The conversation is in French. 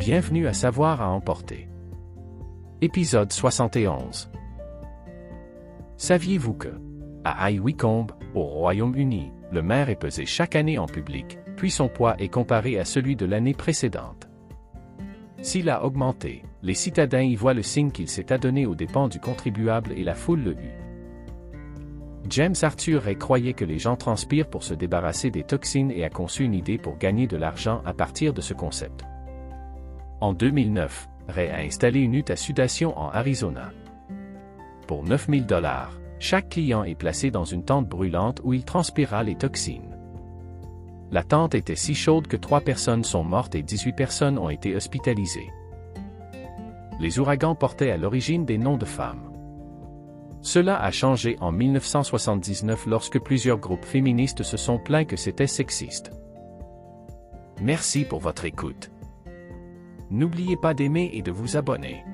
Bienvenue à Savoir à emporter. Épisode 71. Saviez-vous que, à Wycombe, au Royaume-Uni, le maire est pesé chaque année en public, puis son poids est comparé à celui de l'année précédente? S'il a augmenté, les citadins y voient le signe qu'il s'est adonné aux dépens du contribuable et la foule le hue. James Arthur Ray croyait que les gens transpirent pour se débarrasser des toxines et a conçu une idée pour gagner de l'argent à partir de ce concept. En 2009, Ray a installé une hutte à sudation en Arizona. Pour 9000 dollars, chaque client est placé dans une tente brûlante où il transpirera les toxines. La tente était si chaude que 3 personnes sont mortes et 18 personnes ont été hospitalisées. Les ouragans portaient à l'origine des noms de femmes. Cela a changé en 1979 lorsque plusieurs groupes féministes se sont plaints que c'était sexiste. Merci pour votre écoute. N'oubliez pas d'aimer et de vous abonner.